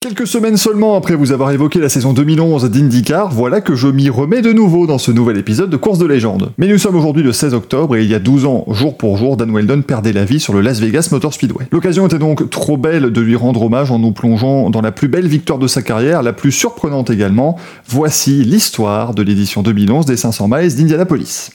Quelques semaines seulement après vous avoir évoqué la saison 2011 d'IndyCar, voilà que je m'y remets de nouveau dans ce nouvel épisode de Course de légende. Mais nous sommes aujourd'hui le 16 octobre et il y a 12 ans, jour pour jour, Dan Weldon perdait la vie sur le Las Vegas Motor Speedway. L'occasion était donc trop belle de lui rendre hommage en nous plongeant dans la plus belle victoire de sa carrière, la plus surprenante également. Voici l'histoire de l'édition 2011 des 500 miles d'Indianapolis.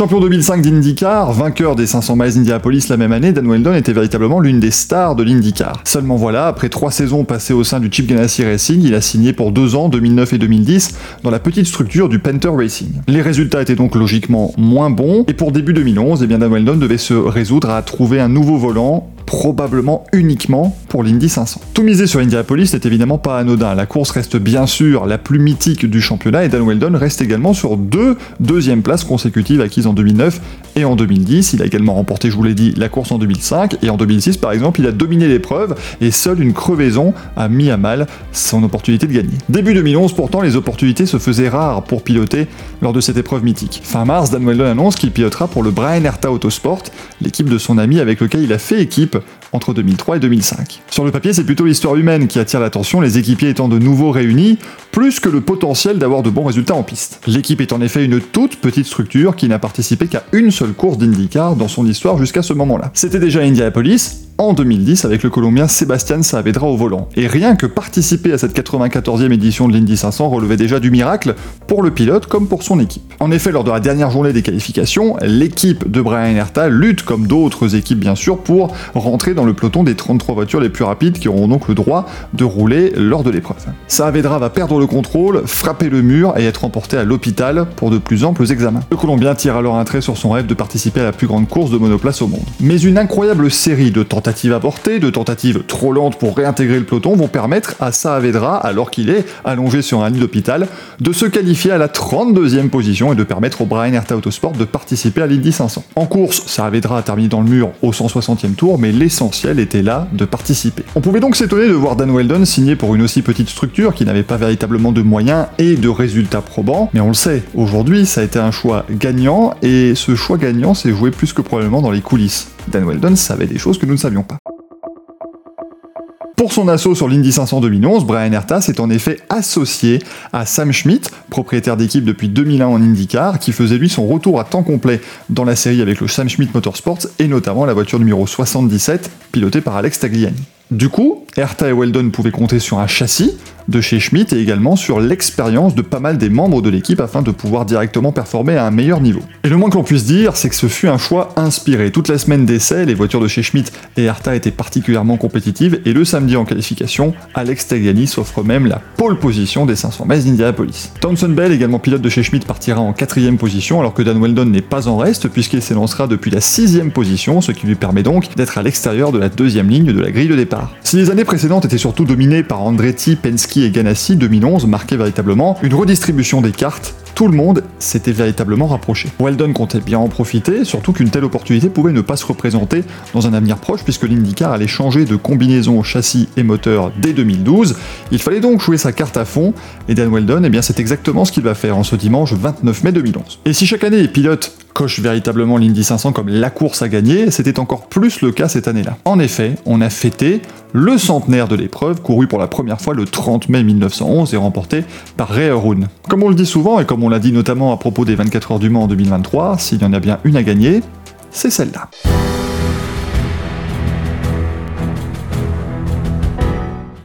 Champion 2005 d'IndyCar, vainqueur des 500 miles d'Indianapolis la même année, Dan Weldon était véritablement l'une des stars de l'IndyCar. Seulement voilà, après trois saisons passées au sein du Chip Ganassi Racing, il a signé pour deux ans, 2009 et 2010, dans la petite structure du Panther Racing. Les résultats étaient donc logiquement moins bons, et pour début 2011, eh bien Dan Weldon devait se résoudre à trouver un nouveau volant probablement uniquement pour l'Indy 500. Tout miser sur Indianapolis n'est évidemment pas anodin. La course reste bien sûr la plus mythique du championnat et Dan Weldon reste également sur deux deuxièmes places consécutives acquises en 2009 et en 2010. Il a également remporté, je vous l'ai dit, la course en 2005 et en 2006 par exemple, il a dominé l'épreuve et seule une crevaison a mis à mal son opportunité de gagner. Début 2011 pourtant, les opportunités se faisaient rares pour piloter lors de cette épreuve mythique. Fin mars, Dan Weldon annonce qu'il pilotera pour le Brian Herta Autosport, l'équipe de son ami avec lequel il a fait équipe entre 2003 et 2005. Sur le papier, c'est plutôt l'histoire humaine qui attire l'attention, les équipiers étant de nouveau réunis, plus que le potentiel d'avoir de bons résultats en piste. L'équipe est en effet une toute petite structure qui n'a participé qu'à une seule course d'IndyCar dans son histoire jusqu'à ce moment-là. C'était déjà Indianapolis, en 2010 avec le Colombien Sébastien Saavedra au volant. Et rien que participer à cette 94e édition de l'Indy 500 relevait déjà du miracle pour le pilote comme pour son équipe. En effet, lors de la dernière journée des qualifications, l'équipe de Brian Herta lutte comme d'autres équipes bien sûr pour rentrer dans le peloton des 33 voitures les plus rapides qui auront donc le droit de rouler lors de l'épreuve. Saavedra va perdre le contrôle, frapper le mur et être emporté à l'hôpital pour de plus amples examens. Le Colombien tire alors un trait sur son rêve de participer à la plus grande course de monoplace au monde. Mais une incroyable série de tentatives tentatives de tentatives trop lentes pour réintégrer le peloton vont permettre à Saavedra, alors qu'il est allongé sur un lit d'hôpital, de se qualifier à la 32e position et de permettre au Brian Herta Autosport de participer à l'Indy 500. En course, Saavedra a terminé dans le mur au 160e tour, mais l'essentiel était là de participer. On pouvait donc s'étonner de voir Dan Weldon signer pour une aussi petite structure qui n'avait pas véritablement de moyens et de résultats probants, mais on le sait, aujourd'hui ça a été un choix gagnant et ce choix gagnant s'est joué plus que probablement dans les coulisses. Dan Weldon savait des choses que nous ne savions pas. Pour son assaut sur l'Indy 500 2011, Brian Herta s'est en effet associé à Sam Schmidt, propriétaire d'équipe depuis 2001 en IndyCar, qui faisait lui son retour à temps complet dans la série avec le Sam Schmidt Motorsports et notamment la voiture numéro 77 pilotée par Alex Tagliani. Du coup, Herta et Weldon pouvaient compter sur un châssis de chez Schmidt et également sur l'expérience de pas mal des membres de l'équipe afin de pouvoir directement performer à un meilleur niveau. Et le moins que l'on puisse dire, c'est que ce fut un choix inspiré. Toute la semaine d'essai, les voitures de chez Schmidt et Herta étaient particulièrement compétitives et le samedi en qualification, Alex Tagliani s'offre même la pole position des 500 mètres d'Indianapolis. Townsend Bell, également pilote de chez Schmidt, partira en quatrième position alors que Dan Weldon n'est pas en reste puisqu'il s'élancera depuis la sixième position, ce qui lui permet donc d'être à l'extérieur de la deuxième ligne de la grille de départ. Si les années précédentes étaient surtout dominées par Andretti, Penske et Ganassi, 2011 marquait véritablement une redistribution des cartes tout le monde s'était véritablement rapproché. Weldon comptait bien en profiter, surtout qu'une telle opportunité pouvait ne pas se représenter dans un avenir proche puisque l'IndyCar allait changer de combinaison châssis et moteur dès 2012. Il fallait donc jouer sa carte à fond et Dan Weldon, eh bien c'est exactement ce qu'il va faire en ce dimanche 29 mai 2011. Et si chaque année les pilotes cochent véritablement l'Indy 500 comme la course à gagner, c'était encore plus le cas cette année-là. En effet, on a fêté le centenaire de l'épreuve, couru pour la première fois le 30 mai 1911 et remporté par Ray Harun. Comme on le dit souvent et comme on l'a dit notamment à propos des 24 heures du Mans en 2023, s'il y en a bien une à gagner, c'est celle-là.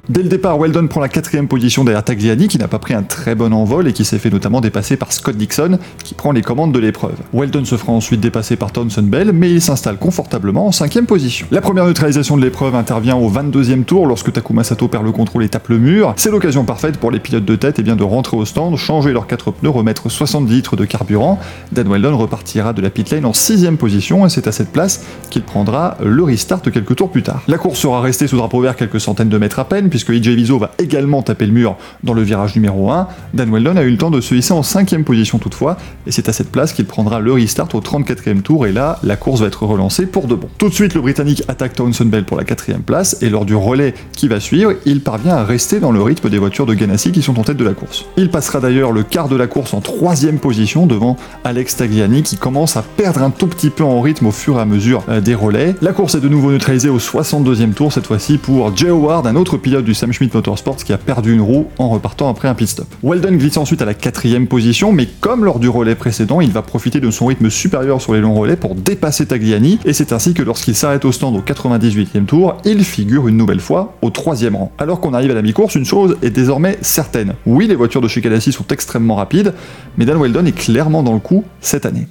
Dès le départ, Weldon prend la quatrième position derrière Tagliani, qui n'a pas pris un très bon envol et qui s'est fait notamment dépasser par Scott Dixon, qui prend les commandes de l'épreuve. Weldon se fera ensuite dépasser par Townsend Bell, mais il s'installe confortablement en cinquième position. La première neutralisation de l'épreuve intervient au 22e tour lorsque Takuma Sato perd le contrôle et tape le mur. C'est l'occasion parfaite pour les pilotes de tête eh bien, de rentrer au stand, changer leurs quatre pneus, remettre 70 litres de carburant. Dan Weldon repartira de la pit lane en sixième position et c'est à cette place qu'il prendra le restart quelques tours plus tard. La course sera restée sous drapeau vert quelques centaines de mètres à peine, puisque EJ Viso va également taper le mur dans le virage numéro 1. Dan Weldon a eu le temps de se hisser en cinquième position toutefois, et c'est à cette place qu'il prendra le restart au 34e tour, et là, la course va être relancée pour de bon. Tout de suite, le Britannique attaque Townsend Bell pour la quatrième place, et lors du relais qui va suivre, il parvient à rester dans le rythme des voitures de Ganassi qui sont en tête de la course. Il passera d'ailleurs le quart de la course en troisième position devant Alex Tagliani qui commence à perdre un tout petit peu en rythme au fur et à mesure euh, des relais. La course est de nouveau neutralisée au 62e tour cette fois-ci pour Jay Howard, un autre pilote du Sam Schmidt Motorsports qui a perdu une roue en repartant après un pit stop. Weldon glisse ensuite à la quatrième position, mais comme lors du relais précédent, il va profiter de son rythme supérieur sur les longs relais pour dépasser Tagliani, et c'est ainsi que lorsqu'il s'arrête au stand au 98e tour, il figure une nouvelle fois au troisième rang. Alors qu'on arrive à la mi-course, une chose est désormais certaine. Oui, les voitures de chez Ganassi sont extrêmement rapides, mais Dan Weldon est clairement dans le coup cette année.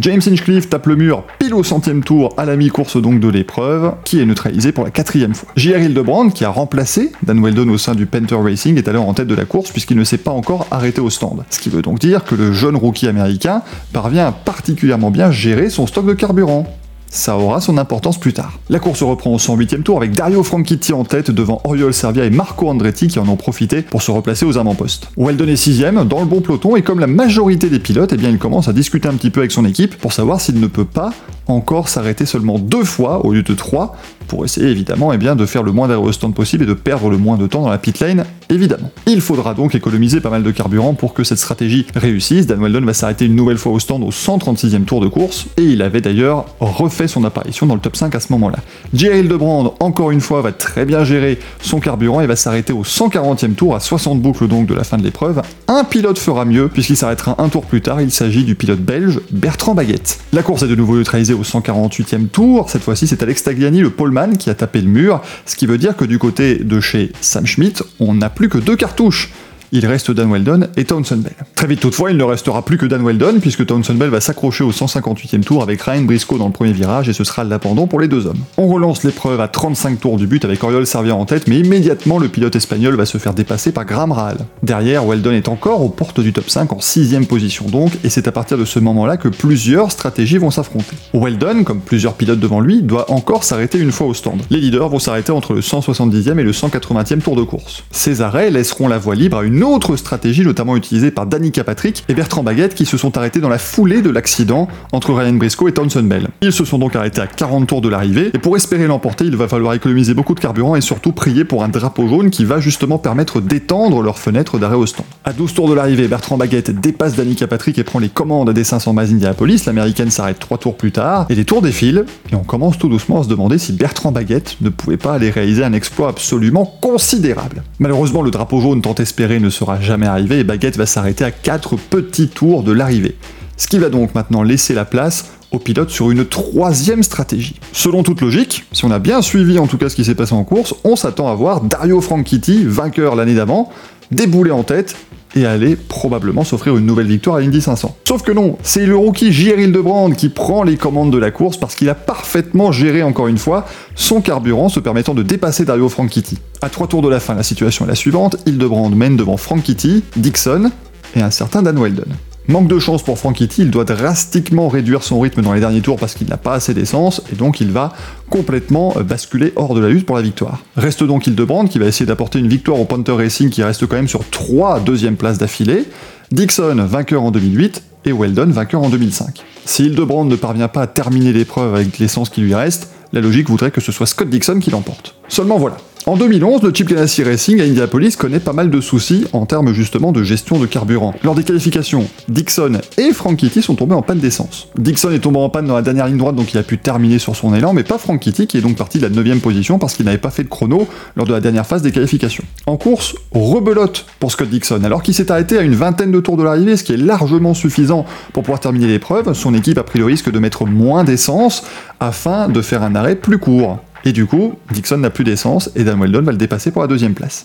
James Hinchcliffe tape le mur pile au centième tour à la mi-course donc de l'épreuve, qui est neutralisé pour la quatrième fois. J.R. Hildebrand, qui a remplacé Dan Weldon au sein du Panther Racing, est alors en tête de la course puisqu'il ne s'est pas encore arrêté au stand. Ce qui veut donc dire que le jeune rookie américain parvient à particulièrement bien gérer son stock de carburant ça aura son importance plus tard. La course reprend au 108e tour avec Dario Franchitti en tête devant Oriol Servia et Marco Andretti qui en ont profité pour se replacer aux avant-postes. Weldon est 6 dans le bon peloton et comme la majorité des pilotes, eh bien il commence à discuter un petit peu avec son équipe pour savoir s'il ne peut pas encore s'arrêter seulement deux fois au lieu de trois pour essayer évidemment eh bien, de faire le moins d'arrêt au stand possible et de perdre le moins de temps dans la pit lane, évidemment. Il faudra donc économiser pas mal de carburant pour que cette stratégie réussisse. Dan Weldon va s'arrêter une nouvelle fois au stand au 136e tour de course, et il avait d'ailleurs refait son apparition dans le top 5 à ce moment-là. J.R. Hildebrand, encore une fois, va très bien gérer son carburant et va s'arrêter au 140e tour à 60 boucles donc de la fin de l'épreuve. Un pilote fera mieux, puisqu'il s'arrêtera un tour plus tard, il s'agit du pilote belge Bertrand Baguette. La course est de nouveau neutralisée au 148e tour, cette fois-ci c'est Alex Tagliani, le poleman, qui a tapé le mur, ce qui veut dire que du côté de chez Sam Schmidt, on n'a plus que deux cartouches il reste Dan Weldon et Townsend Bell. Très vite toutefois, il ne restera plus que Dan Weldon, puisque Townsend Bell va s'accrocher au 158e tour avec Ryan Briscoe dans le premier virage, et ce sera l'abandon pour les deux hommes. On relance l'épreuve à 35 tours du but avec Oriol Servia en tête, mais immédiatement le pilote espagnol va se faire dépasser par Graham Rahal. Derrière, Weldon est encore aux portes du top 5 en 6 position donc, et c'est à partir de ce moment-là que plusieurs stratégies vont s'affronter. Weldon, comme plusieurs pilotes devant lui, doit encore s'arrêter une fois au stand. Les leaders vont s'arrêter entre le 170e et le 180e tour de course. Ces arrêts laisseront la voie libre à une autre stratégie notamment utilisée par Danica Patrick et Bertrand Baguette qui se sont arrêtés dans la foulée de l'accident entre Ryan Briscoe et Townsend Bell. Ils se sont donc arrêtés à 40 tours de l'arrivée et pour espérer l'emporter, il va falloir économiser beaucoup de carburant et surtout prier pour un drapeau jaune qui va justement permettre d'étendre leur fenêtre d'arrêt au stand. À 12 tours de l'arrivée, Bertrand Baguette dépasse Danica Patrick et prend les commandes des 500 miles Indianapolis. L'américaine s'arrête 3 tours plus tard et les tours défilent et on commence tout doucement à se demander si Bertrand Baguette ne pouvait pas aller réaliser un exploit absolument considérable. Malheureusement, le drapeau jaune tant espéré ne sera jamais arrivé et Baguette va s'arrêter à 4 petits tours de l'arrivée. Ce qui va donc maintenant laisser la place au pilote sur une troisième stratégie. Selon toute logique, si on a bien suivi en tout cas ce qui s'est passé en course, on s'attend à voir Dario Franchitti, vainqueur l'année d'avant, débouler en tête et aller probablement s'offrir une nouvelle victoire à l'Indy 500. Sauf que non, c'est le rookie J.R. Hildebrand qui prend les commandes de la course parce qu'il a parfaitement géré encore une fois son carburant se permettant de dépasser Dario Franchitti. À trois tours de la fin, la situation est la suivante, Hildebrand mène devant Franchitti, Dixon et un certain Dan Weldon. Manque de chance pour Franchitti, il doit drastiquement réduire son rythme dans les derniers tours parce qu'il n'a pas assez d'essence, et donc il va complètement euh, basculer hors de la lutte pour la victoire. Reste donc Hildebrand qui va essayer d'apporter une victoire au Panther Racing qui reste quand même sur trois deuxièmes places d'affilée, Dixon vainqueur en 2008, et Weldon vainqueur en 2005. Si Hildebrand ne parvient pas à terminer l'épreuve avec l'essence qui lui reste, la logique voudrait que ce soit Scott Dixon qui l'emporte. Seulement voilà, en 2011, le Chip Ganassi Racing à Indianapolis connaît pas mal de soucis en termes justement de gestion de carburant. Lors des qualifications, Dixon et Frank Kitty sont tombés en panne d'essence. Dixon est tombé en panne dans la dernière ligne droite donc il a pu terminer sur son élan, mais pas Frank Kitty qui est donc parti de la 9 position parce qu'il n'avait pas fait de chrono lors de la dernière phase des qualifications. En course, rebelote pour Scott Dixon alors qu'il s'est arrêté à une vingtaine de tours de l'arrivée, ce qui est largement suffisant pour pouvoir terminer l'épreuve. Son équipe a pris le risque de mettre moins d'essence afin de faire un arrêt plus court. Et du coup, Dixon n'a plus d'essence et Dan Weldon va le dépasser pour la deuxième place.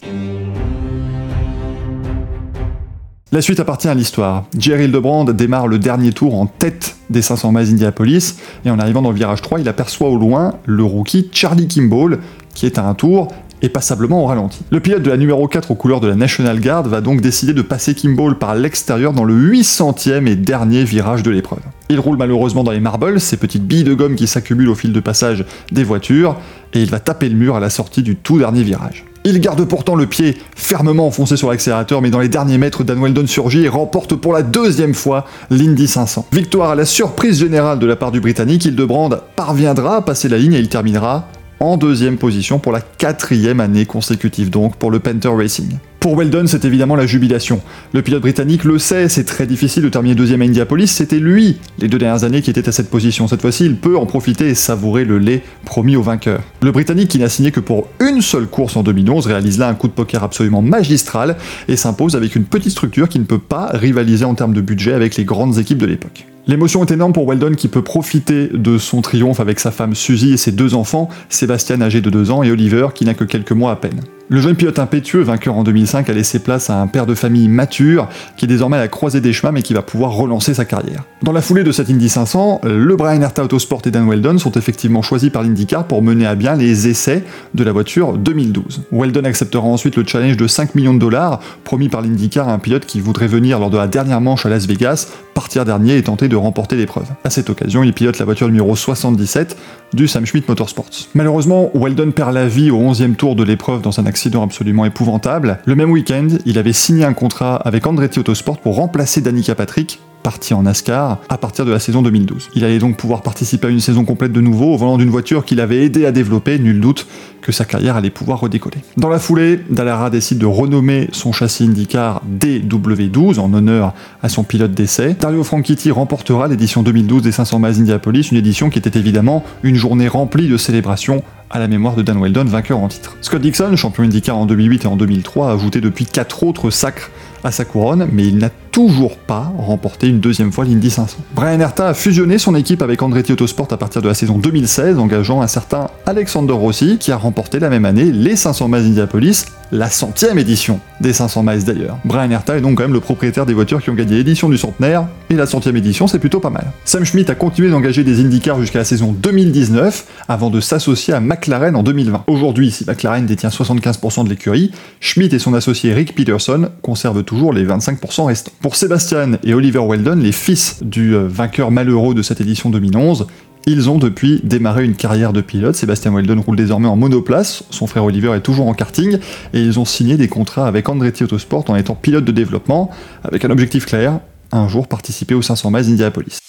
La suite appartient à l'histoire. Jerry Hildebrand démarre le dernier tour en tête des 500 miles Indianapolis, et en arrivant dans le virage 3, il aperçoit au loin le rookie Charlie Kimball, qui est à un tour et passablement au ralenti. Le pilote de la numéro 4 aux couleurs de la National Guard va donc décider de passer Kimball par l'extérieur dans le 800e et dernier virage de l'épreuve. Il roule malheureusement dans les marbles, ces petites billes de gomme qui s'accumulent au fil de passage des voitures, et il va taper le mur à la sortie du tout dernier virage. Il garde pourtant le pied fermement enfoncé sur l'accélérateur, mais dans les derniers mètres, Dan Weldon surgit et remporte pour la deuxième fois l'Indy 500. Victoire à la surprise générale de la part du Britannique, Hildebrand parviendra à passer la ligne et il terminera en deuxième position pour la quatrième année consécutive donc pour le Panther Racing. Pour Weldon, c'est évidemment la jubilation. Le pilote britannique le sait, c'est très difficile de terminer deuxième à Indianapolis, c'était lui, les deux dernières années, qui était à cette position. Cette fois-ci, il peut en profiter et savourer le lait promis au vainqueur. Le britannique, qui n'a signé que pour une seule course en 2011, réalise là un coup de poker absolument magistral et s'impose avec une petite structure qui ne peut pas rivaliser en termes de budget avec les grandes équipes de l'époque. L'émotion est énorme pour Weldon qui peut profiter de son triomphe avec sa femme Suzy et ses deux enfants, Sébastien âgé de 2 ans et Oliver qui n'a que quelques mois à peine. Le jeune pilote impétueux, vainqueur en 2005, a laissé place à un père de famille mature qui est désormais à la croisée des chemins mais qui va pouvoir relancer sa carrière. Dans la foulée de cette Indy 500, le Brian Herta Autosport et Dan Weldon sont effectivement choisis par l'IndyCar pour mener à bien les essais de la voiture 2012. Weldon acceptera ensuite le challenge de 5 millions de dollars promis par l'IndyCar à un pilote qui voudrait venir lors de la dernière manche à Las Vegas, partir dernier et tenter de remporter l'épreuve. À cette occasion, il pilote la voiture numéro 77 du Sam Schmidt Motorsports. Malheureusement, Weldon perd la vie au 11e tour de l'épreuve dans un accident absolument épouvantable. Le même week-end, il avait signé un contrat avec Andretti Autosport pour remplacer Danica Patrick, parti en NASCAR à partir de la saison 2012. Il allait donc pouvoir participer à une saison complète de nouveau au volant d'une voiture qu'il avait aidé à développer, nul doute que sa carrière allait pouvoir redécoller. Dans la foulée, Dallara décide de renommer son châssis IndyCar DW12 en honneur à son pilote d'essai. Dario Franchitti remportera l'édition 2012 des 500 miles Indianapolis, une édition qui était évidemment une journée remplie de célébrations à la mémoire de Dan Weldon, vainqueur en titre. Scott Dixon, champion IndyCar en 2008 et en 2003, a ajouté depuis 4 autres sacres à sa couronne, mais il n'a toujours pas remporté une deuxième fois l'Indy 500. Brian Herta a fusionné son équipe avec Andretti Autosport à partir de la saison 2016, engageant un certain Alexander Rossi, qui a remporté la même année les 500 miles Indianapolis, la centième édition des 500 miles d'ailleurs. Brian Herta est donc quand même le propriétaire des voitures qui ont gagné l'édition du centenaire, et la centième édition c'est plutôt pas mal. Sam Schmidt a continué d'engager des IndyCars jusqu'à la saison 2019, avant de s'associer à McLaren en 2020. Aujourd'hui, si McLaren détient 75% de l'écurie, Schmidt et son associé Rick Peterson conservent toujours les 25% restants. Pour Sébastien et Oliver Weldon, les fils du euh, vainqueur malheureux de cette édition 2011, ils ont depuis démarré une carrière de pilote. Sébastien Weldon roule désormais en monoplace, son frère Oliver est toujours en karting, et ils ont signé des contrats avec Andretti Autosport en étant pilote de développement, avec un objectif clair, un jour participer aux 500 miles Indianapolis.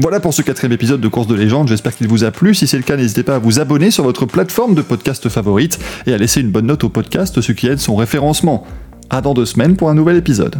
Voilà pour ce quatrième épisode de Course de légende, j'espère qu'il vous a plu. Si c'est le cas, n'hésitez pas à vous abonner sur votre plateforme de podcast favorite et à laisser une bonne note au podcast, ce qui aide son référencement. À dans deux semaines pour un nouvel épisode.